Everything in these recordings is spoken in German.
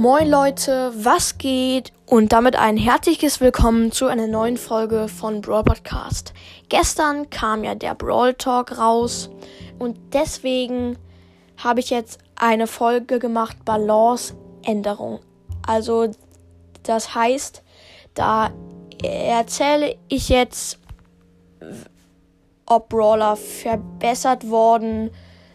Moin Leute, was geht? Und damit ein herzliches Willkommen zu einer neuen Folge von Brawl Podcast. Gestern kam ja der Brawl Talk raus und deswegen habe ich jetzt eine Folge gemacht Balance Änderung. Also das heißt, da erzähle ich jetzt, ob Brawler verbessert worden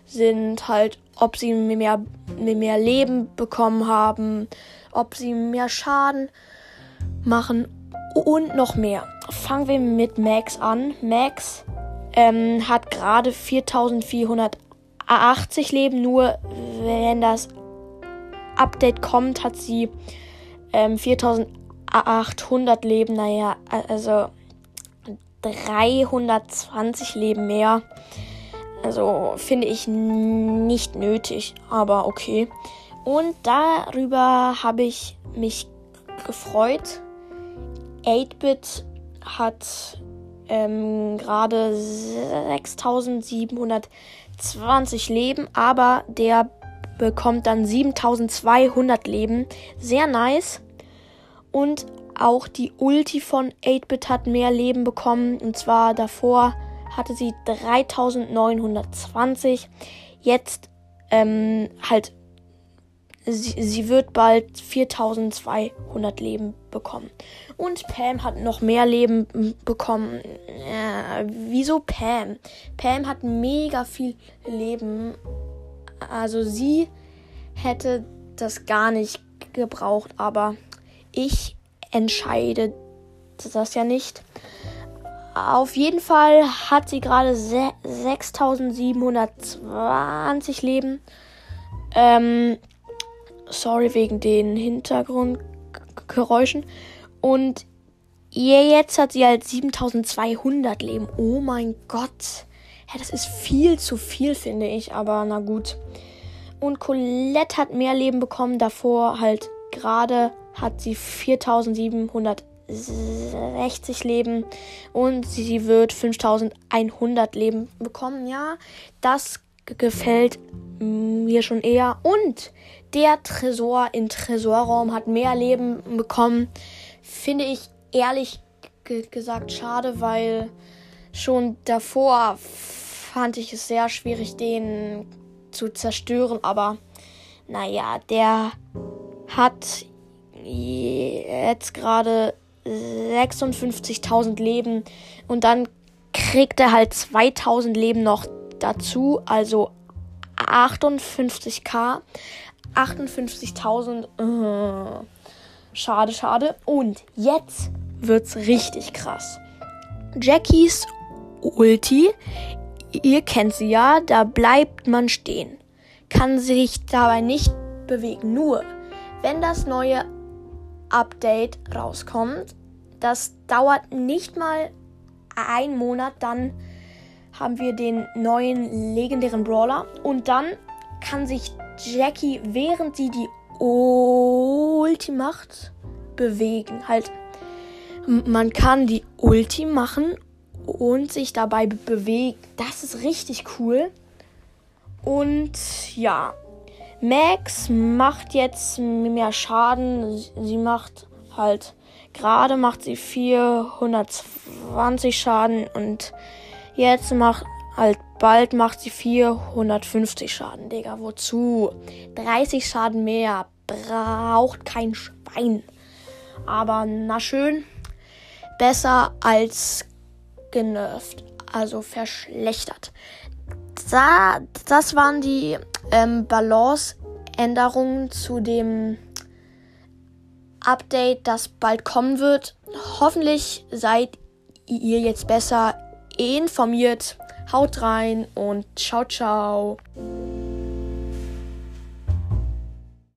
sind, halt ob sie mehr, mehr Leben bekommen haben, ob sie mehr Schaden machen und noch mehr. Fangen wir mit Max an. Max ähm, hat gerade 4480 Leben, nur wenn das Update kommt, hat sie ähm, 4800 Leben. Naja, also 320 Leben mehr. Also finde ich nicht nötig, aber okay. Und darüber habe ich mich gefreut. 8-Bit hat ähm, gerade 6720 Leben, aber der bekommt dann 7200 Leben. Sehr nice. Und auch die Ulti von 8-Bit hat mehr Leben bekommen. Und zwar davor hatte sie 3920. Jetzt ähm, halt, sie, sie wird bald 4200 Leben bekommen. Und Pam hat noch mehr Leben bekommen. Äh, wieso Pam? Pam hat mega viel Leben. Also sie hätte das gar nicht gebraucht, aber ich entscheide das ja nicht. Auf jeden Fall hat sie gerade 6720 Leben. Ähm, sorry wegen den Hintergrundgeräuschen. Und jetzt hat sie halt 7200 Leben. Oh mein Gott. Ja, das ist viel zu viel, finde ich. Aber na gut. Und Colette hat mehr Leben bekommen. Davor halt gerade hat sie 4700 60 Leben und sie wird 5100 Leben bekommen. Ja, das gefällt mir schon eher. Und der Tresor im Tresorraum hat mehr Leben bekommen. Finde ich ehrlich gesagt schade, weil schon davor fand ich es sehr schwierig, den zu zerstören. Aber naja, der hat jetzt gerade 56.000 Leben und dann kriegt er halt 2000 Leben noch dazu, also 58k, 58.000. Äh, schade, schade. Und jetzt wird's richtig krass. Jackies Ulti, ihr kennt sie ja, da bleibt man stehen. Kann sich dabei nicht bewegen. Nur, wenn das neue Update rauskommt. Das dauert nicht mal einen Monat, dann haben wir den neuen legendären Brawler und dann kann sich Jackie, während sie die Ulti macht, bewegen. Halt, man kann die Ulti machen und sich dabei bewegen. Das ist richtig cool. Und ja, Max macht jetzt mehr Schaden. Sie macht halt gerade macht sie 420 Schaden und jetzt macht halt bald macht sie 450 Schaden, Digga. Wozu? 30 Schaden mehr braucht kein Schwein. Aber na schön, besser als genervt, also verschlechtert. Da, das waren die ähm, Balance-Änderungen zu dem Update, das bald kommen wird. Hoffentlich seid ihr jetzt besser informiert. Haut rein und ciao, ciao.